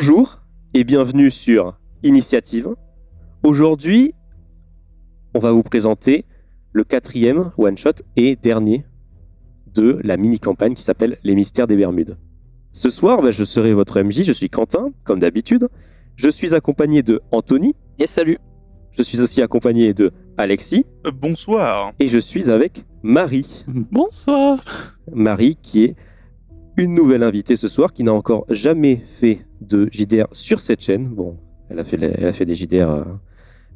Bonjour et bienvenue sur Initiative. Aujourd'hui, on va vous présenter le quatrième one-shot et dernier de la mini-campagne qui s'appelle Les Mystères des Bermudes. Ce soir, bah, je serai votre MJ, je suis Quentin, comme d'habitude. Je suis accompagné de Anthony, Yes, salut. je suis aussi accompagné de Alexis, Euh, bonsoir. et je suis avec Marie. Bonsoir. Marie qui est une nouvelle invitée ce soir, qui n'a encore jamais fait de JDR sur cette chaîne. Bon, elle a fait, elle a fait des JDR, euh,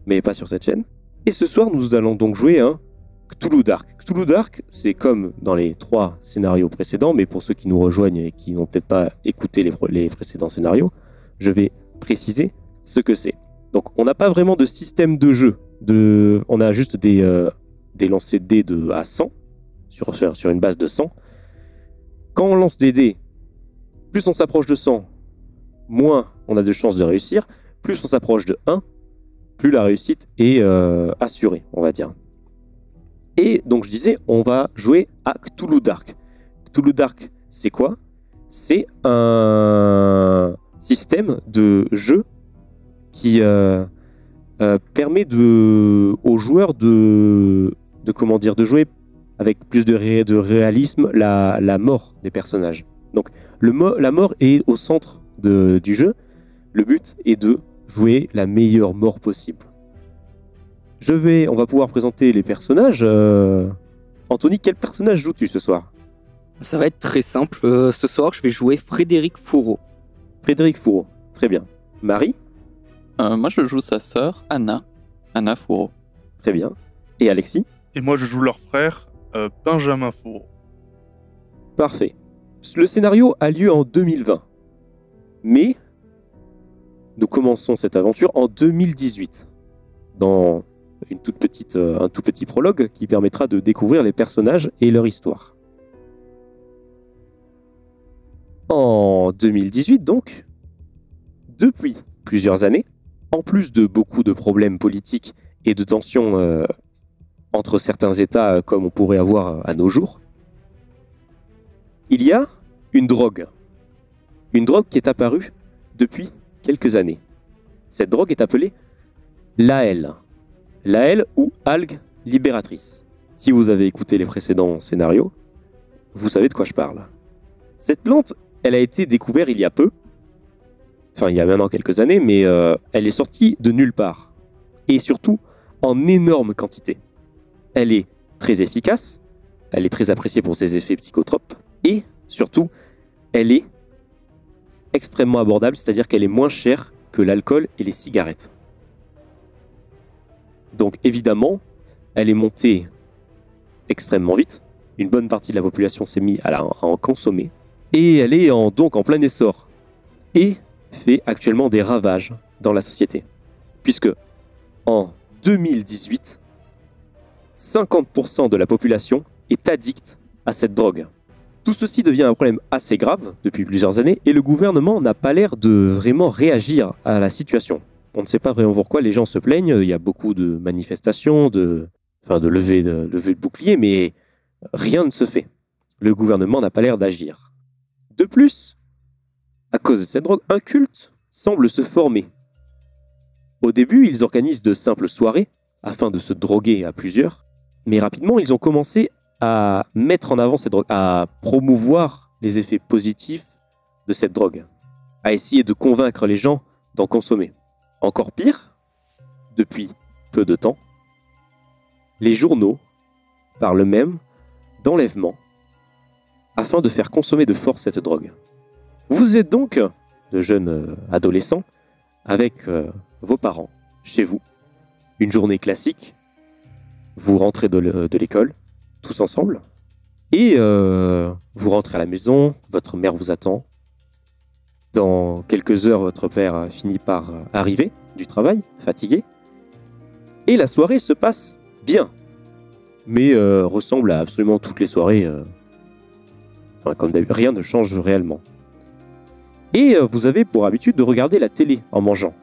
mais pas sur cette chaîne. Et ce soir, nous allons donc jouer un Cthulhu Dark. Cthulhu Dark, c'est comme dans les trois scénarios précédents, mais pour ceux qui nous rejoignent et qui n'ont peut-être pas écouté les, précédents scénarios, je vais préciser ce que c'est. Donc, on n'a pas vraiment de système de jeu. De, on a juste des, euh, des lancers de dés de, à 100, sur, sur, sur une base de 100. Quand on lance des dés, plus on s'approche de 100, moins on a de chances de réussir. Plus on s'approche de 1, plus la réussite est euh, assurée, on va dire. Et donc je disais, on va jouer à Cthulhu Dark. Cthulhu Dark, c'est quoi? C'est un système de jeu qui euh, euh, permet de, aux joueurs de, de comment dire de jouer avec plus de, ré- de réalisme la, la mort des personnages. Donc le mo- la mort est au centre de- du jeu. Le but est de jouer la meilleure mort possible. Je vais, on va pouvoir présenter les personnages. euh, Anthony, quel personnage joues-tu ce soir? Ça va être très simple. Euh, ce soir, je vais jouer Frédéric Fourreau. Frédéric Fourreau. Très bien. Marie? Euh, moi, je joue sa sœur, Anna. Anna Fourreau. Très bien. Et Alexis? Et moi, je joue leur frère, euh, Benjamin Fourreau. Parfait. Le scénario a lieu en 2020. Mais nous commençons cette aventure en 2018. Dans une toute petite, euh, un tout petit prologue qui permettra de découvrir les personnages et leur histoire. En 2018 donc, depuis plusieurs années, en plus de beaucoup de problèmes politiques et de tensions euh, entre certains États euh, comme on pourrait avoir à nos jours, il y a une drogue. Une drogue qui est apparue depuis quelques années. Cette drogue est appelée l'AL. L'AL ou algue libératrice. Si vous avez écouté les précédents scénarios, vous savez de quoi je parle. Cette plante, elle a été découverte il y a peu. Enfin, il y a maintenant quelques années, mais euh, elle est sortie de nulle part. Et surtout, en énorme quantité. Elle est très efficace, elle est très appréciée pour ses effets psychotropes, et surtout, elle est extrêmement abordable, c'est-à-dire qu'elle est moins chère que l'alcool et les cigarettes. Donc évidemment, elle est montée extrêmement vite. Une bonne partie de la population s'est mise à, en consommer. Et elle est donc en plein essor. Et fait actuellement des ravages dans la société. Puisque en 2018, 50% de la population est addicte à cette drogue. Tout ceci devient un problème assez grave depuis plusieurs années et le gouvernement n'a pas l'air de vraiment réagir à la situation. On ne sait pas vraiment pourquoi les gens se plaignent, il y a beaucoup de manifestations, de, enfin de levées de, levées de boucliers, mais rien ne se fait. Le gouvernement n'a pas l'air d'agir. De plus, à cause de cette drogue, un culte semble se former. Au début, ils organisent de simples soirées afin de se droguer à plusieurs, mais rapidement, ils ont commencé à mettre en avant cette drogue, à promouvoir les effets positifs de cette drogue, à essayer de convaincre les gens d'en consommer. Encore pire, depuis peu de temps, les journaux parlent même d'enlèvement afin de faire consommer de force cette drogue. Vous êtes donc de jeunes euh, adolescents avec euh, vos parents chez vous, une journée classique, vous rentrez de le- de l'école, tous ensemble. Et euh, vous rentrez à la maison, votre mère vous attend. Dans quelques heures, votre père euh, finit par euh, arriver du travail, fatigué. Et la soirée se passe bien, mais ressemble à absolument toutes les soirées. Enfin, comme rien ne change réellement. Et vous avez pour habitude de regarder la télé en mangeant.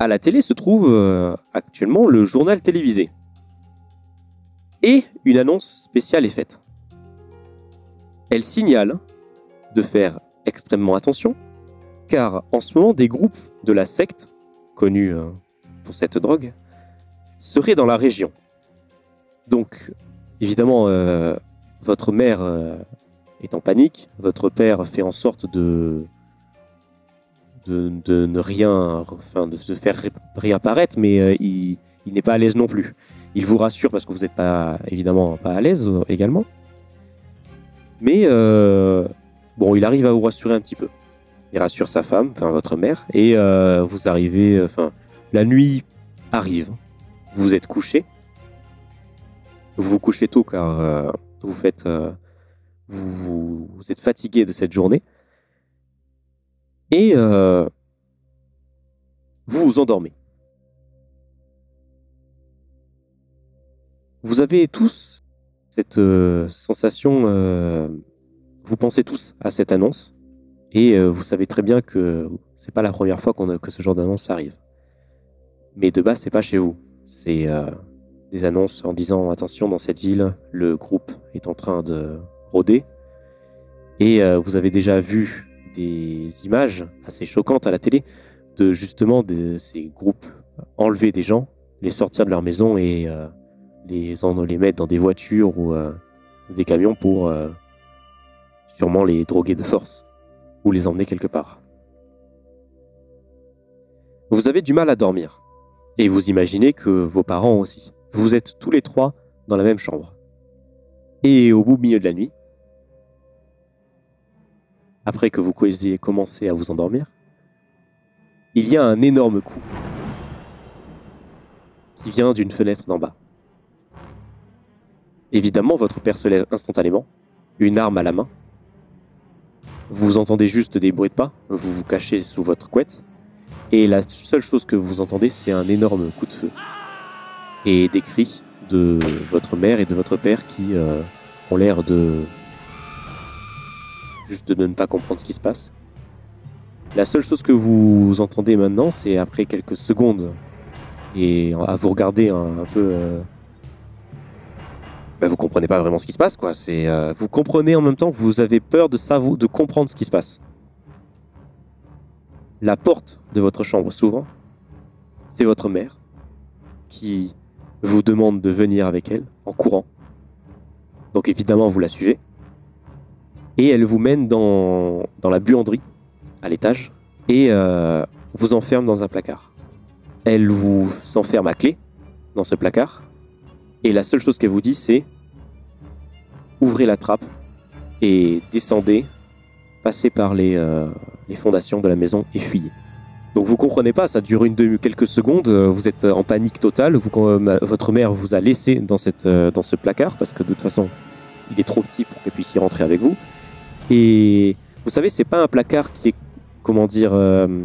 À la télé se trouve euh, actuellement le journal télévisé. Et une annonce spéciale est faite. Elle signale de faire extrêmement attention, car en ce moment, des groupes de la secte, connus euh, pour cette drogue, seraient dans la région. Donc, évidemment, euh, votre mère est en panique, votre père fait en sorte de, de, ne rien, enfin, de se faire rien paraître, mais euh, il, n'est pas à l'aise non plus. Il vous rassure parce que vous n'êtes pas, évidemment, pas à l'aise euh, également. Mais euh, bon, il arrive à vous rassurer un petit peu. Il rassure sa femme, enfin votre mère, et vous arrivez, enfin, la nuit arrive. Vous êtes couché. Vous vous couchez tôt car vous faites, vous êtes fatigué de cette journée. Et euh, vous vous endormez. Vous avez tous cette euh, sensation, euh, vous pensez tous à cette annonce, et euh, vous savez très bien que c'est pas la première fois que ce genre d'annonce arrive. Mais de base, c'est pas chez vous. C'est des annonces en disant attention dans cette ville, le groupe est en train de rôder. Et vous avez déjà vu des images assez choquantes à la télé de justement de ces groupes enlever des gens, les sortir de leur maison et euh, les, en- les mettre dans des voitures ou euh, des camions pour euh, sûrement les droguer de force ou les emmener quelque part. Vous avez du mal à dormir et vous imaginez que vos parents aussi. Vous êtes tous les trois dans la même chambre. Et au bout milieu de la nuit, après que vous ayez commencé à vous endormir, il y a un énorme coup qui vient d'une fenêtre d'en bas. Évidemment, votre père se lève instantanément, une arme à la main. Vous entendez juste des bruits de pas, vous vous cachez sous votre couette, et la seule chose que vous entendez, c'est un énorme coup de feu. Et des cris de votre mère et de votre père qui euh, ont l'air de... juste de ne pas comprendre ce qui se passe. La seule chose que vous entendez maintenant, c'est après quelques secondes, et à vous regarder un, peu... euh, bah, vous comprenez pas vraiment ce qui se passe, quoi. Euh, vous comprenez en même temps, vous avez peur de de comprendre ce qui se passe. La porte de votre chambre s'ouvre. C'est votre mère qui vous demande de venir avec elle en courant. Donc évidemment, vous la suivez. Et elle vous mène dans, dans la buanderie, à l'étage, et euh, vous enferme dans un placard. Elle vous enferme à clé dans ce placard. Et la seule chose qu'elle vous dit, c'est ouvrez la trappe et descendez, passez par les, euh, les fondations de la maison et fuyez. Donc vous comprenez pas, ça dure une demi quelques secondes, euh, vous êtes en panique totale, votre mère vous a laissé dans, cette, dans ce placard parce que de toute façon il est trop petit pour qu'elle puisse y rentrer avec vous. Et vous savez, c'est pas un placard qui est, comment dire, euh,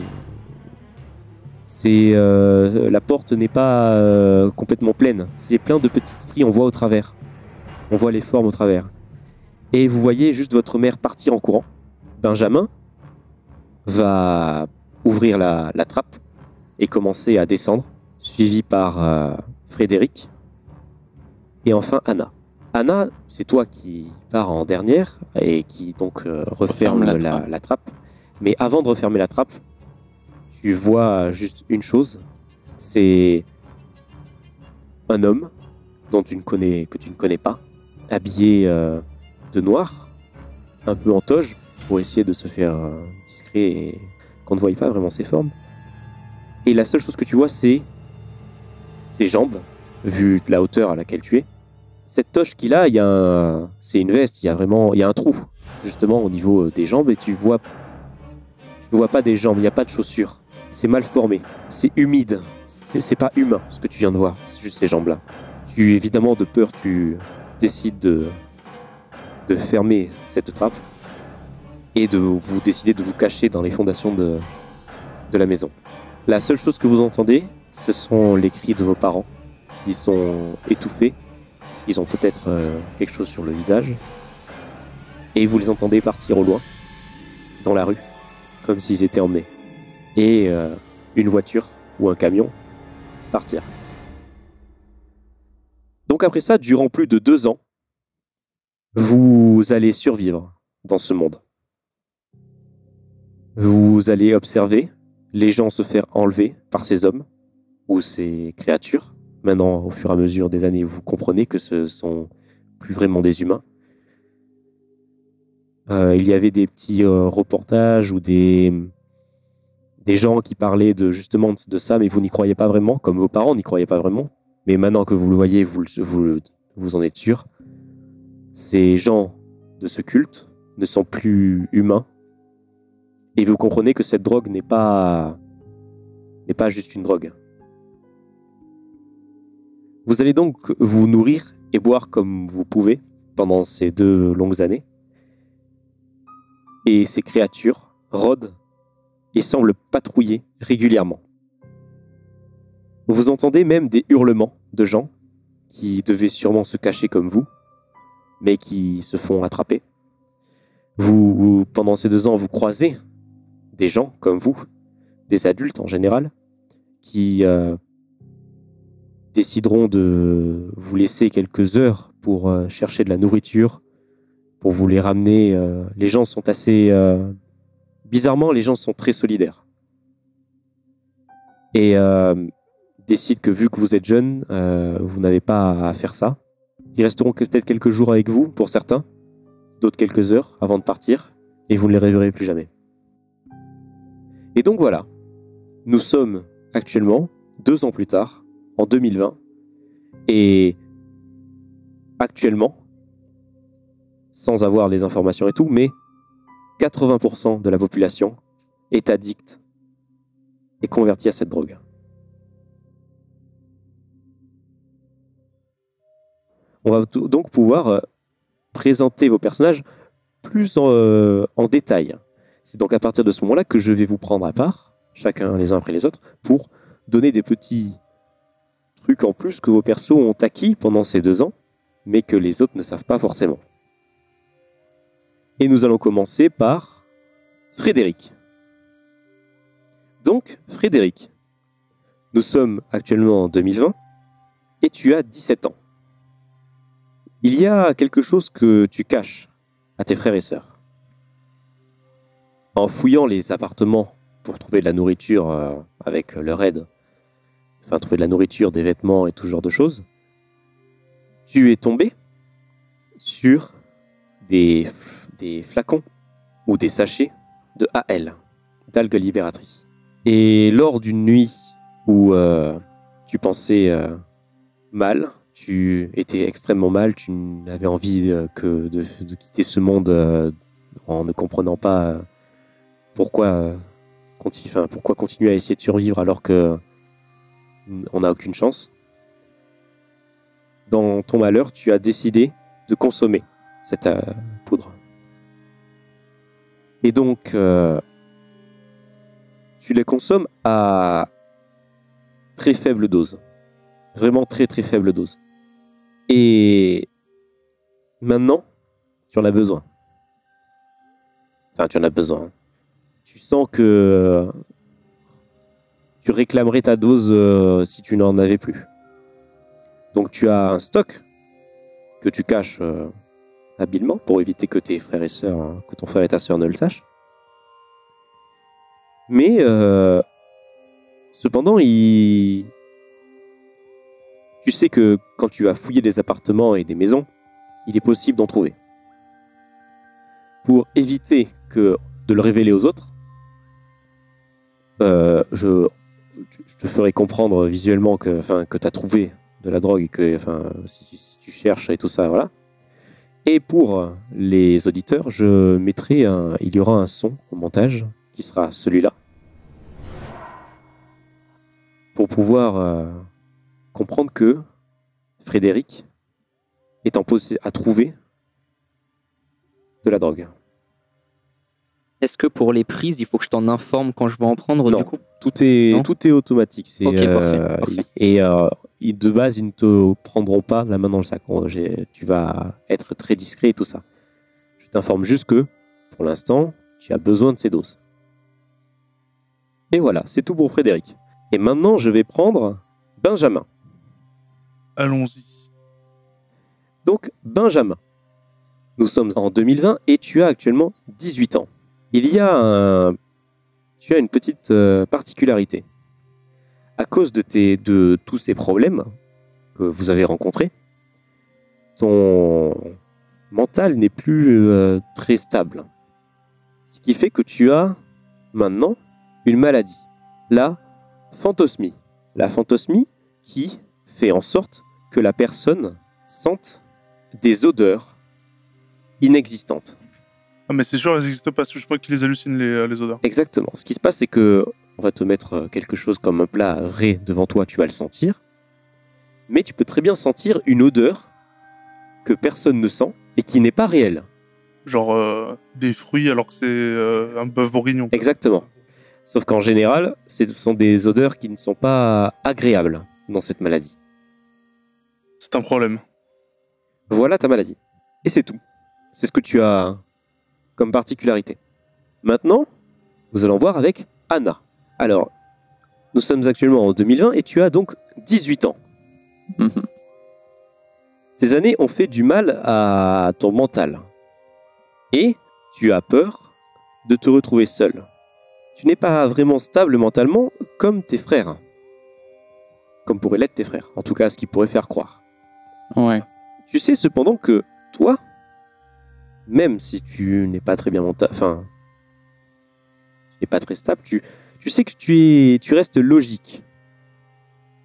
c'est euh, la porte n'est pas euh, complètement pleine, c'est plein de petites stries, on voit au travers, on voit les formes au travers. Et vous voyez juste votre mère partir en courant. Benjamin va ouvrir la, trappe et commencer à descendre, suivi par Frédéric et enfin Anna. Anna, c'est toi qui pars en dernière et qui donc euh, referme Referme la la, trappe. la trappe. Mais avant de refermer la trappe, tu vois juste une chose, c'est un homme dont tu ne connais, que tu ne connais pas, habillé euh, de noir, un peu en toge, pour essayer de se faire euh, discret et qu'on ne voie pas vraiment ses formes. Et la seule chose que tu vois, c'est ses jambes, vu la hauteur à laquelle tu es. Cette toche qu'il a, c'est une veste, il y a vraiment, il y a un trou justement au niveau euh, des jambes et tu vois, tu vois pas des jambes, il n'y a pas de chaussures. C'est mal formé, c'est humide, c'est pas humain ce que tu viens de voir, c'est juste ces jambes-là. Tu évidemment de peur, tu décides de de fermer cette trappe et de vous décider de vous cacher dans les fondations de, de la maison. La seule chose que vous entendez, ce sont les cris de vos parents qui sont étouffés, qu'ils ont peut-être euh, quelque chose sur le visage, et vous les entendez partir au loin, dans la rue, comme s'ils étaient emmenés. Et euh, une voiture ou un camion partir. Donc après ça, durant plus de deux ans, vous allez survivre dans ce monde. Vous allez observer les gens se faire enlever par ces hommes ou ces créatures. Maintenant, au fur et à mesure des années, vous comprenez que ce sont plus vraiment des humains. Euh, il y avait des petits euh, reportages ou des, des gens qui parlaient de justement de ça, mais vous n'y croyez pas vraiment, comme vos parents n'y croyaient pas vraiment. Mais maintenant que vous le voyez, vous, vous, vous en êtes sûr. Ces gens de ce culte ne sont plus humains. Et vous comprenez que cette drogue n'est pas n'est pas juste une drogue. Vous allez donc vous nourrir et boire comme vous pouvez pendant ces deux longues années. Et ces créatures rôdent et semblent patrouiller régulièrement. Vous entendez même des hurlements de gens qui devaient sûrement se cacher comme vous, mais qui se font attraper. Vous, pendant ces deux ans, vous croisez des gens comme vous, des adultes en général, qui euh, décideront de vous laisser quelques heures pour euh, chercher de la nourriture, pour vous les ramener. euh, les gens sont assez... euh, bizarrement, les gens sont très solidaires. Et décident que vu que vous êtes jeune, vous n'avez pas à faire ça. Ils resteront peut-être quelques jours avec vous, pour certains, d'autres quelques heures avant de partir, et vous ne les reverrez plus jamais. Et donc voilà, nous sommes actuellement, deux ans plus tard, en 2020, et actuellement, sans avoir les informations et tout, mais 80% de la population est addicte et convertie à cette drogue. On va donc pouvoir euh, présenter vos personnages plus en, euh, en détail. C'est donc à partir de ce moment-là que je vais vous prendre à part, chacun les uns après les autres, pour donner des petits trucs en plus que vos persos ont acquis pendant ces deux ans, mais que les autres ne savent pas forcément. Et nous allons commencer par Frédéric. Donc, Frédéric, nous sommes actuellement en 2020 et tu as 17 ans. Il y a quelque chose que tu caches à tes frères et sœurs. En fouillant les appartements pour trouver de la nourriture euh, avec leur aide, enfin trouver de la nourriture, des vêtements et tout genre de choses, tu es tombé sur des, des flacons ou des sachets de AL, d'algues libératrices. Et lors d'une nuit où euh, tu pensais euh, mal, tu étais extrêmement mal, tu n'avais envie euh, que de, quitter ce monde en ne comprenant pas pourquoi, pourquoi continuer à essayer de survivre alors que on n'a aucune chance. Dans ton malheur, tu as décidé de consommer cette euh, poudre. Et donc, euh, tu les consommes à très faible dose. Vraiment très très faible dose. Et maintenant, tu en as besoin. Enfin, tu en as besoin. Tu sens que tu réclamerais ta dose euh, si tu n'en avais plus. Donc tu as un stock que tu caches euh, habilement pour éviter que tes frères et sœurs, hein, que ton frère et ta sœur ne le sachent. Mais euh, cependant, tu sais que quand tu vas fouiller des appartements et des maisons, il est possible d'en trouver. Pour éviter que de le révéler aux autres, je, je te ferai comprendre visuellement que, enfin, que tu as trouvé de la drogue et que enfin, si, tu cherches et tout ça, voilà. Et pour les auditeurs, je mettrai un, il y aura un son au montage qui sera celui-là pour pouvoir euh, comprendre que Frédéric est en posé à trouver de la drogue. Est-ce que pour les prises, il faut que je t'en informe quand je vais en prendre Non. du coup? Tout est, Non? tout est automatique. C'est, Ok, parfait, parfait. Et euh, de base, ils ne te prendront pas la main dans le sac. Tu vas être très discret et tout ça. Je t'informe juste que, pour l'instant, tu as besoin de ces doses. Et voilà, c'est tout pour Frédéric. Et maintenant, je vais prendre Benjamin. Allons-y. Donc, Benjamin, nous sommes en 2020 et tu as actuellement 18 ans. Il y a un tu as une petite euh, particularité. À cause de, tes, de tous ces problèmes que vous avez rencontrés, ton mental n'est plus euh, très stable. Ce qui fait que tu as maintenant une maladie, la phantosmie. La phantosmie qui fait en sorte que la personne sente des odeurs inexistantes. Ah, mais c'est sûr, elles n'existent pas. C'est juste moi qui les hallucine, les, euh, les odeurs. Exactement. Ce qui se passe, c'est que on va te mettre euh, quelque chose comme un plat vrai devant toi, tu vas le sentir. Mais tu peux très bien sentir une odeur que personne ne sent et qui n'est pas réelle. Genre euh, des fruits alors que c'est euh, un bœuf bourguignon. Exactement. Sauf qu'en général, ce sont des odeurs qui ne sont pas agréables dans cette maladie. C'est un problème. Voilà ta maladie. Et c'est tout. C'est ce que tu as comme particularité. Maintenant, nous allons voir avec Anna. Alors, nous sommes actuellement en 2020 et tu as donc 18 ans. Mhm. Ces années ont fait du mal à ton mental. Et tu as peur de te retrouver seul. Tu n'es pas vraiment stable mentalement comme tes frères. Comme pourraient l'être tes frères. En tout cas, ce qui pourrait faire croire. Ouais. Tu sais cependant que toi, même si tu n'es pas très bien enfin, tu n'es pas très stable, tu, tu sais que tu, es, tu restes logique.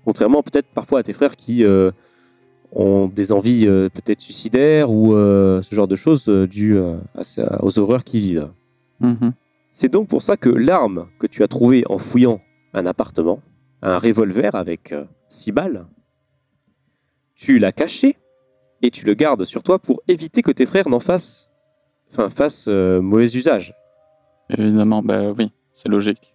Contrairement peut-être parfois à tes frères qui euh, ont des envies euh, peut-être suicidaires ou euh, ce genre de choses dues à aux horreurs qu'ils vivent. Mhm. C'est donc pour ça que l'arme que tu as trouvée en fouillant un appartement, un revolver avec 6 balles, tu l'as caché et tu le gardes sur toi pour éviter que tes frères n'en fassent, enfin, fassent euh, mauvais usage. Évidemment, bah oui, c'est logique.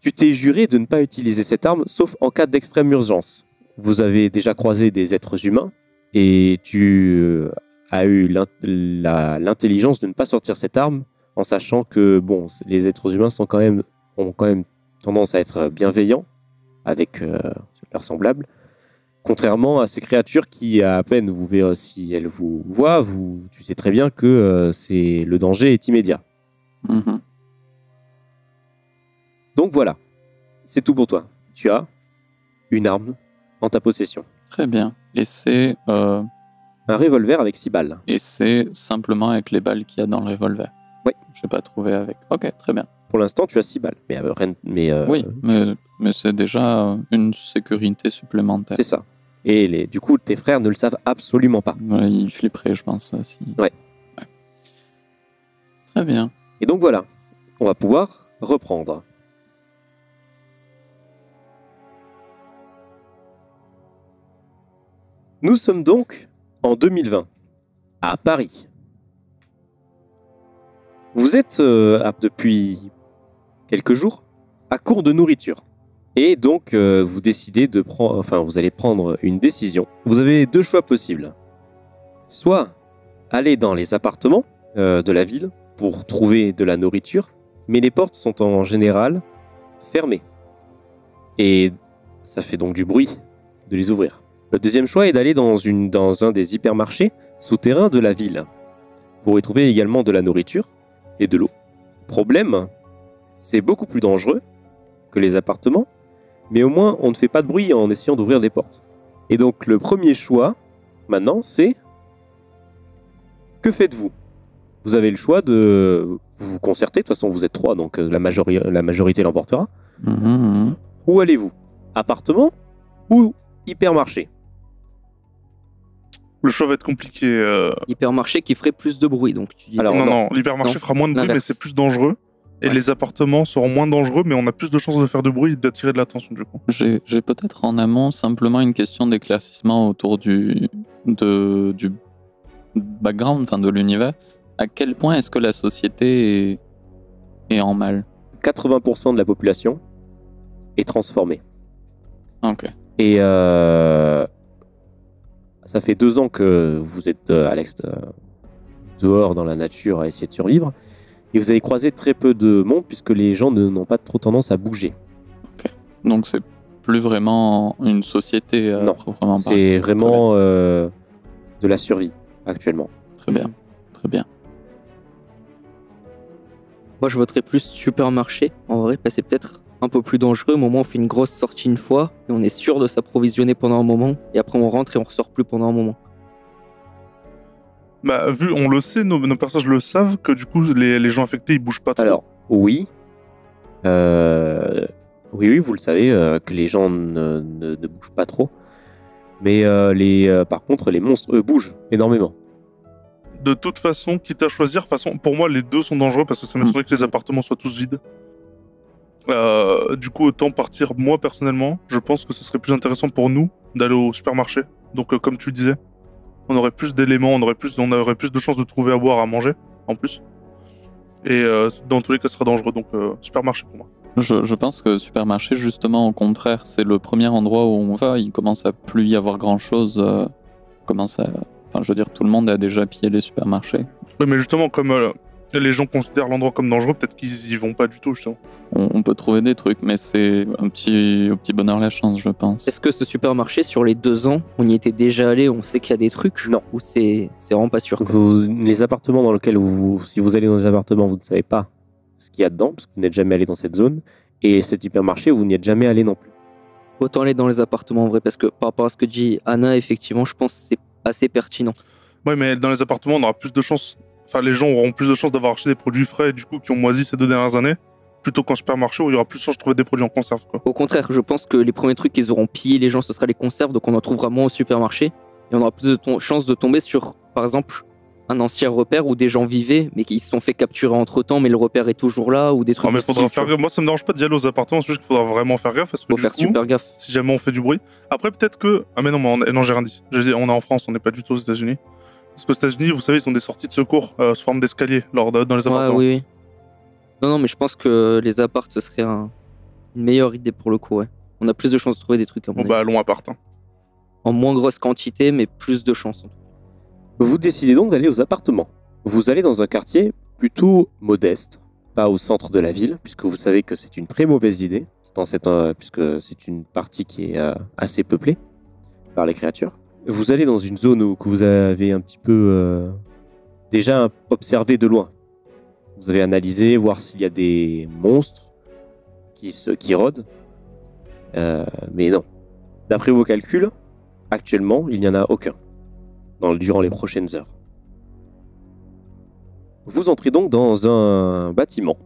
Tu t'es juré de ne pas utiliser cette arme sauf en cas d'extrême urgence. Vous avez déjà croisé des êtres humains et tu euh, as eu l'intelligence de ne pas sortir cette arme en sachant que bon, les êtres humains sont quand même, ont quand même tendance à être bienveillants avec euh, leurs semblables. Contrairement à ces créatures qui, à peine vous verrez, si elles vous voient, vous, tu sais très bien que euh, c'est le danger est immédiat. Mhm. Donc voilà, c'est tout pour toi. Tu as une arme en ta possession. Très bien. Et c'est euh, Un revolver avec 6 balles. et c'est simplement avec les balles qu'il y a dans le revolver. Oui. Je n'ai pas trouvé avec. Ok, très bien. Pour l'instant, tu as 6 balles. Mais, euh, mais euh, oui, mais, mais c'est déjà une sécurité supplémentaire. c'est ça. Et les, du coup, tes frères ne le savent absolument pas. Ouais, il flipperait, je pense. euh, Si... Ouais. Ouais. Très bien. Et donc voilà, on va pouvoir reprendre. Nous sommes donc en 2020, à Paris. Vous êtes, euh, depuis quelques jours, à court de nourriture. Et donc, euh, vous décidez de prendre, enfin, vous allez prendre une décision. Vous avez deux choix possibles. Soit aller dans les appartements euh, de la ville pour trouver de la nourriture, mais les portes sont en général fermées. Et ça fait donc du bruit de les ouvrir. Le deuxième choix est d'aller dans, dans un des hypermarchés souterrains de la ville pour y trouver également de la nourriture et de l'eau. Problème, c'est beaucoup plus dangereux que les appartements, mais au moins on ne fait pas de bruit en essayant d'ouvrir des portes. Et donc le premier choix, maintenant, c'est que faites-vous? Vous avez le choix de vous concerter, de toute façon vous êtes trois, donc euh, la, majori- la majorité l'emportera. Mhm. Où allez-vous? Appartement ou hypermarché? Le choix va être compliqué. euh, Hypermarché qui ferait plus de bruit, donc tu dis. Alors, non, non. non, l'hypermarché fera moins de bruit, mais c'est plus dangereux. Et Ouais. les appartements seront moins dangereux, mais on a plus de chances de faire de bruit et d'attirer de l'attention du coup. J'ai peut-être en amont simplement une question d'éclaircissement autour du, de, du background, enfin de l'univers. À quel point est-ce que la société est, est en mal? 80% de la population est transformée. Ok. Et euh, ça fait deux ans que vous êtes euh, à l'ex- euh, dehors dans la nature à essayer de survivre. Et vous avez croisé très peu de monde puisque les gens n'ont pas trop tendance à bouger. Donc c'est plus vraiment une société à Non, proprement parler. C'est vraiment euh, de la survie actuellement. Très bien. Très bien. Moi, je voterais plus supermarché, en vrai, parce que c'est peut-être un peu plus dangereux. Au moment où on fait une grosse sortie une fois, et on est sûr de s'approvisionner pendant un moment, et après on rentre et on ressort plus pendant un moment. Bah, vu, on le sait, nos, nos personnages le savent, que du coup, les, les gens infectés, ils bougent pas trop. Alors, oui. Euh, oui, oui, vous le savez, euh, que les gens ne, ne- ne bougent pas trop. Mais euh, les, par contre, les monstres, eux, bougent énormément. De toute façon, quitte à choisir, façon, pour moi, les deux sont dangereux parce que ça m'étonnerait que les appartements soient tous vides. Euh, du coup, autant partir, moi, personnellement, je pense que ce serait plus intéressant pour nous d'aller au supermarché. Donc, comme tu disais, on aurait plus d'éléments, on aurait plus, on aurait plus de chances de trouver à boire, à manger, en plus. Et euh, dans tous les cas, ce serait dangereux. Donc, euh, supermarché pour moi. Je, je pense que supermarché, justement, au contraire, c'est le premier endroit où on va. Il commence à plus y avoir grand chose. commence à... Enfin, je veux dire, tout le monde a déjà pillé les supermarchés. Oui, mais justement, comme euh, les gens considèrent l'endroit comme dangereux, peut-être qu'ils y vont pas du tout, justement. On, on peut trouver des trucs, mais c'est un petit, au petit bonheur la chance, je pense. Est-ce que ce supermarché, sur les deux ans, on y était déjà allé, on sait qu'il y a des trucs Non. Ou c'est c'est vraiment pas sûr quoi. Vous- les appartements dans lesquels vous, si vous allez dans des appartements, vous ne savez pas ce qu'il y a dedans, parce que vous n'êtes jamais allé dans cette zone. Et cet hypermarché, vous n'y êtes jamais allé non plus. Autant aller dans les appartements en vrai, parce que par rapport à ce que dit Anna, effectivement, je pense que c'est assez pertinent. Ouais, mais dans les appartements, on aura plus de chances. Enfin, les gens auront plus de chances d'avoir acheté des produits frais, du coup, qui ont moisi ces deux dernières années, plutôt qu'en supermarché où il y aura plus de chances de trouver des produits en conserve, quoi. Au contraire, je pense que les premiers trucs qu'ils auront pillé les gens, ce sera les conserves, donc on en trouvera moins au supermarché. Et on aura plus de chances de tomber sur, par exemple, un ancien repère où des gens vivaient, mais qui se sont fait capturer entre temps, mais le repère est toujours là, ou des trucs. Non, mais faudra faire gaffe. Moi, ça me dérange pas d'y aller aux appartements, c'est juste qu'il faudra vraiment faire gaffe parce que Faut faire coup, super gaffe. si jamais on fait du bruit. Après, peut-être que. Ah, mais non, mais on... non j'ai rien dit. Dit, On est en France, on n'est pas du tout aux États-Unis. Parce qu'aux États-Unis, vous savez, ils ont des sorties de secours euh, sous forme d'escalier lors de- dans les Ouais, appartements. oui, oui. Non, non, mais je pense que les apparts, ce serait un- une meilleure idée pour le coup, ouais. On a plus de chances de trouver des trucs à mon Bon, avis. bah, allons appart. hein. En moins grosse quantité, mais plus de chances. en tout cas. Vous décidez donc d'aller aux appartements. Vous allez dans un quartier plutôt modeste, pas au centre de la ville, puisque vous savez que c'est une très mauvaise idée, dans cette, euh, puisque c'est une partie qui est euh, assez peuplée par les créatures. Vous allez dans une zone que vous avez un petit peu euh, déjà observé de loin. Vous avez analysé, voir s'il y a des monstres qui, se, qui rôdent. Euh, mais non. D'après vos calculs, actuellement, il n'y en a aucun durant les prochaines heures. Vous entrez donc dans un bâtiment.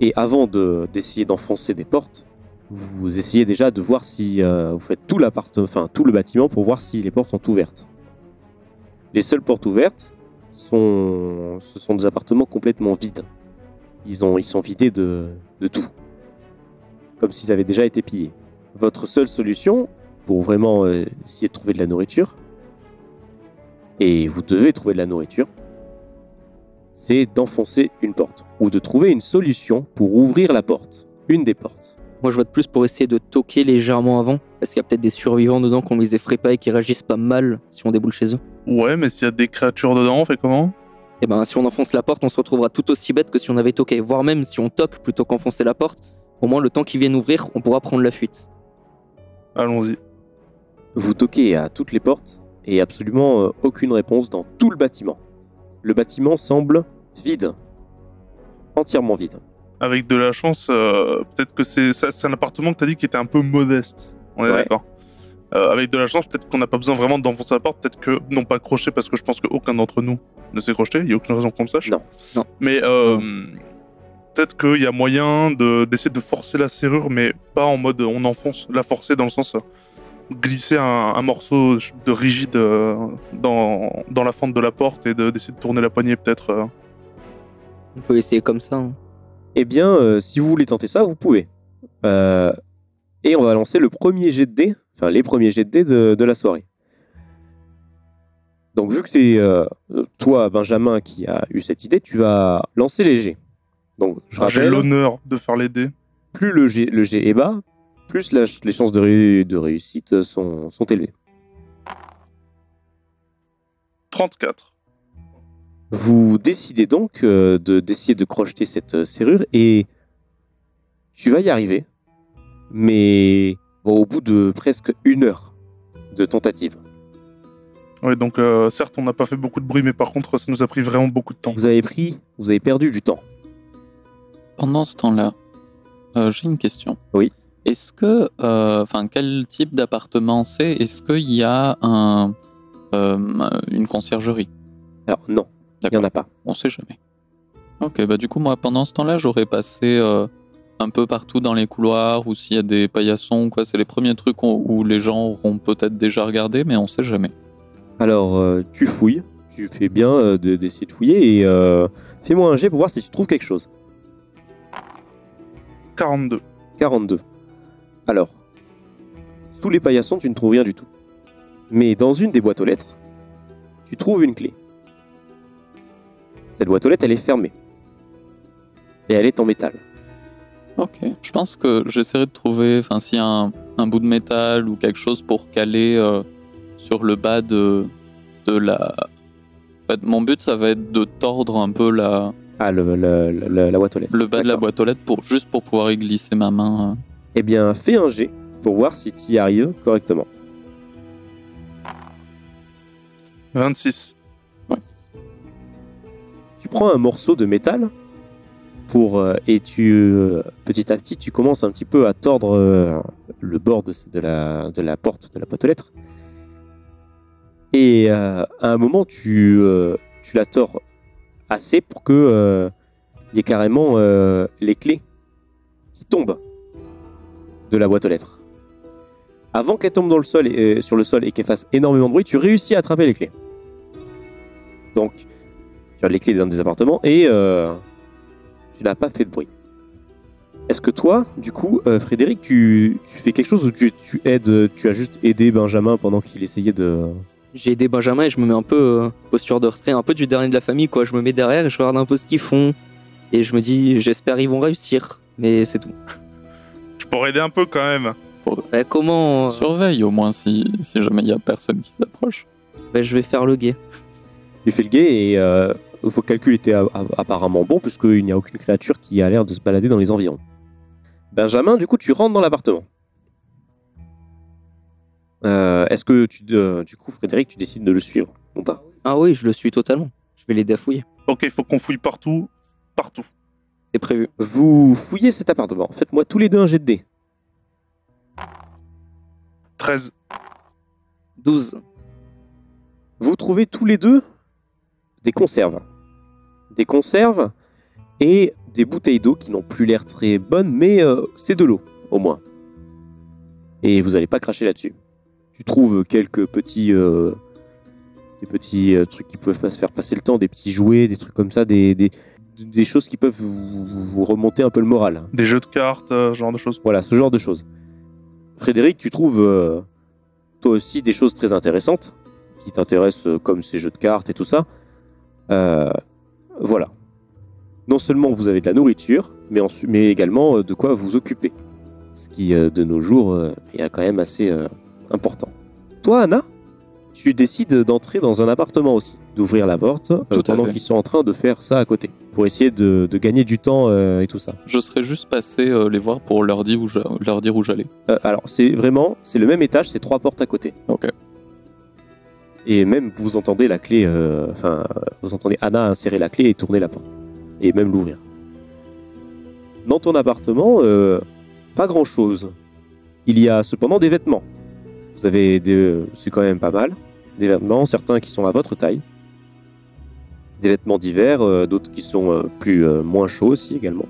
Et avant de- d'essayer d'enfoncer des portes, vous essayez déjà de voir si euh, vous faites tout enfin tout le bâtiment pour voir si les portes sont ouvertes. Les seules portes ouvertes sont, ce sont des appartements complètement vides. Ils, ont, ils sont vidés de, de tout, comme s'ils avaient déjà été pillés. Votre seule solution pour vraiment euh, essayer de trouver de la nourriture, et vous devez trouver de la nourriture, c'est d'enfoncer une porte ou de trouver une solution pour ouvrir la porte, une des portes. Moi, je vote plus pour essayer de toquer légèrement avant, parce qu'il y a peut-être des survivants dedans qu'on les effraie pas et qui réagissent pas mal si on déboule chez eux. Ouais, mais s'il y a des créatures dedans, on fait comment? Et ben, si on enfonce la porte, on se retrouvera tout aussi bête que si on avait toqué. Voire même si on toque plutôt qu'enfoncer la porte, au moins le temps qu'ils viennent ouvrir, on pourra prendre la fuite. Allons-y. Vous toquez à toutes les portes et absolument euh, aucune réponse dans tout le bâtiment. Le bâtiment semble vide, entièrement vide. Avec de la chance, euh, peut-être que c'est un appartement que t'as dit qui était un peu modeste. On est Ouais. d'accord. Euh, avec de la chance, peut-être qu'on n'a pas besoin vraiment d'enfoncer la porte. Peut-être que, non pas crocher, parce que je pense qu'aucun d'entre nous ne s'est crocheté. Il n'y a aucune raison qu'on le sache. Non. Non. Mais euh, peut-être qu'il y a moyen de- d'essayer de forcer la serrure, mais pas en mode on enfonce, la forcer dans le sens glisser un, un morceau de rigide dans, dans la fente de la porte et de- d'essayer de, tourner la poignée peut-être. On peut essayer comme ça. hein. Eh bien, euh, si vous voulez tenter ça, vous pouvez. Euh, et on va lancer le premier jet de dés, enfin les premiers jets de dés de, de la soirée. Donc vu que c'est euh, toi, Benjamin, qui a eu cette idée, tu vas lancer les jets. Donc je J'ai l'honneur de faire les dés. plus le jet, le jet est bas, plus la- les chances de, ré- de réussite sont, sont élevées. 34. Vous décidez donc euh, de d'essayer de crocheter cette euh, serrure et tu vas y arriver, mais bon, au bout de presque une heure de tentative. Ouais, donc euh, certes, on n'a pas fait beaucoup de bruit, mais par contre, ça nous a pris vraiment beaucoup de temps. Vous avez pris, vous avez perdu du temps. Pendant ce temps-là, euh, j'ai une question. Oui. Est-ce que, euh, enfin, quel type d'appartement c'est? Est-ce qu'il y a un, euh, une conciergerie? Alors non, il n'y en a pas. On sait jamais. Ok, bah du coup, moi, pendant ce temps-là, j'aurais passé euh, un peu partout dans les couloirs ou s'il y a des paillassons, quoi. C'est les premiers trucs où, où les gens auront peut-être déjà regardé, mais on sait jamais. Alors euh, tu fouilles, tu fais bien euh, de- d'essayer de fouiller et euh, fais-moi un jet pour voir si tu trouves quelque chose. 42. 42. Alors, sous les paillassons, tu ne trouves rien du tout. Mais dans une des boîtes aux lettres, tu trouves une clé. Cette boîte aux lettres, elle est fermée. Et elle est en métal. Ok. Je pense que j'essaierai de trouver, enfin, s'il y a un, un bout de métal ou quelque chose pour caler euh, sur le bas de, de la. En fait, mon but, ça va être de tordre un peu la, Ah, le, le- le- la boîte aux lettres. le bas de la boîte aux lettres pour, juste pour pouvoir y glisser ma main. euh. Eh bien, fais un jet pour voir si tu y arrives correctement. 26. Tu prends un morceau de métal pour euh, et tu euh, petit à petit tu commences un petit peu à tordre euh, le bord de, la, porte de la boîte aux lettres. Et à un moment tu, tu la tords assez pour que il y ait carrément les clés qui tombent de la boîte aux lettres. Avant qu'elles tombent dans le sol et, sur le sol et qu'elles fassent énormément de bruit, tu réussis à attraper les clés. Donc tu as les clés d'un des appartements et euh, tu n'as pas fait de bruit. Est-ce que toi, du coup, euh, Frédéric, tu, tu fais quelque chose ou tu, tu aides, tu as juste aidé Benjamin pendant qu'il essayait de... J'ai aidé Benjamin et je me mets un peu euh, posture de retrait, un peu du dernier de la famille, quoi. Je me mets derrière et je regarde un peu ce qu'ils font. Et je me dis, j'espère ils vont réussir. Mais c'est tout. Tu pourrais aider un peu quand même. Bah, comment euh, Surveille au moins si, si jamais il y a personne qui s'approche. bah, Je vais faire le guet. Tu fais le guet et euh, vos calculs étaient apparemment bons puisqu'il n'y a aucune créature qui a l'air de se balader dans les environs. Benjamin, du coup, tu rentres dans l'appartement. Euh, Est-ce que, tu, euh, du coup, Frédéric, tu décides de le suivre ou pas? Ah oui, je le suis totalement. Je vais l'aider à fouiller. Ok, il faut qu'on fouille partout. Partout. C'est prévu. Vous fouillez cet appartement. Faites-moi tous les deux un jet de dés. 13. 12. vous trouvez tous les deux des conserves. Des conserves et des bouteilles d'eau qui n'ont plus l'air très bonnes, mais euh, c'est de l'eau, au moins. Et vous n'allez pas cracher là-dessus. Tu trouves quelques petits, euh, des petits euh, trucs qui peuvent pas se faire passer le temps, des petits jouets, des trucs comme ça, des, des, des choses qui peuvent vous, vous- remonter un peu le moral. Des jeux de cartes, ce genre de choses. Voilà, ce genre de choses. Frédéric, tu trouves toi aussi des choses très intéressantes qui t'intéressent comme ces jeux de cartes et tout ça. Voilà. Non seulement vous avez de la nourriture, mais, également euh, de quoi vous occuper. Ce qui, euh, de nos jours, euh, est quand même assez important. Toi, Anna, tu décides d'entrer dans un appartement aussi, d'ouvrir la porte euh, pendant qu'ils sont en train de faire ça à côté, pour essayer de, de gagner du temps euh, et tout ça. Je serais juste passé euh, les voir pour leur dire où leur dire où j'allais. Alors, c'est vraiment, c'est le même étage, c'est trois portes à côté. Ok. Et même, vous entendez la clé, euh, enfin, euh, vous entendez Anna insérer la clé et tourner la porte. Et même l'ouvrir. Dans ton appartement, euh, pas grand chose. Il y a cependant des vêtements. Vous avez des, c'est quand même pas mal. Des vêtements, certains qui sont à votre taille. Des vêtements divers, euh, d'autres qui sont euh, plus, euh, moins chauds aussi également.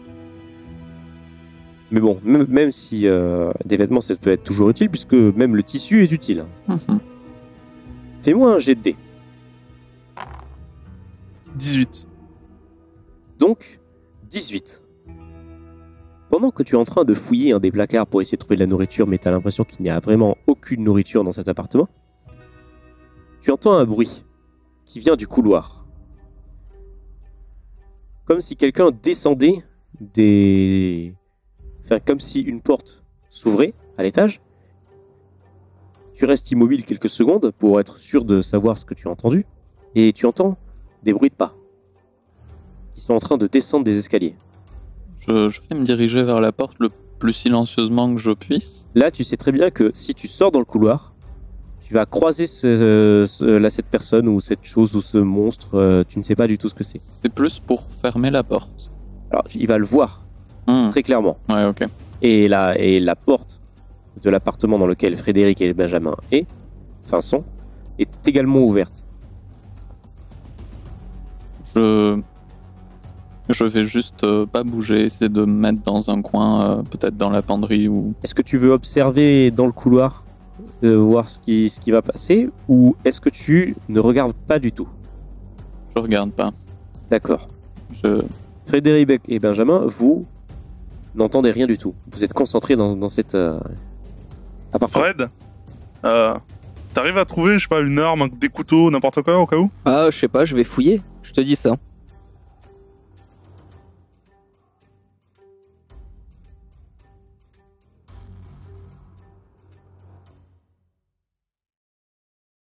Mais bon, même, même si euh, des vêtements, ça peut être toujours utile, puisque même le tissu est utile. Mhm. Fais-moi un jet de dés. 18. Donc, 18. Pendant que tu es en train de fouiller un des placards pour essayer de trouver de la nourriture, mais tu as l'impression qu'il n'y a vraiment aucune nourriture dans cet appartement, tu entends un bruit qui vient du couloir. Comme si quelqu'un descendait des... Enfin, comme si une porte s'ouvrait à l'étage. Tu restes immobile quelques secondes pour être sûr de savoir ce que tu as entendu. Et tu entends des bruits de pas qui sont en train de descendre des escaliers. Je, je vais me diriger vers la porte le plus silencieusement que je puisse. Là, tu sais très bien que si tu sors dans le couloir, tu vas croiser ce- ce- là, cette personne ou cette chose ou ce monstre, euh, tu ne sais pas du tout ce que c'est. C'est plus pour fermer la porte. Alors, il va le voir Hmm, très clairement. Ouais, ok. Et la, et la porte de l'appartement dans lequel Frédéric et Benjamin est, enfin sont, est également ouverte. Je. Je vais juste euh, pas bouger, essayer de me mettre dans un coin, euh, peut-être dans la penderie ou. Est-ce que tu veux observer dans le couloir, euh, voir ce qui, ce qui va passer, ou est-ce que tu ne regardes pas du tout? Je regarde pas. D'accord. Je. Frédéric et Benjamin, vous n'entendez rien du tout. Vous êtes concentrés dans, dans cette appartement. Fred, euh, t'arrives à trouver, je sais pas, une arme, des couteaux, n'importe quoi au cas où? Ah, je sais pas, je vais fouiller. Je te dis ça.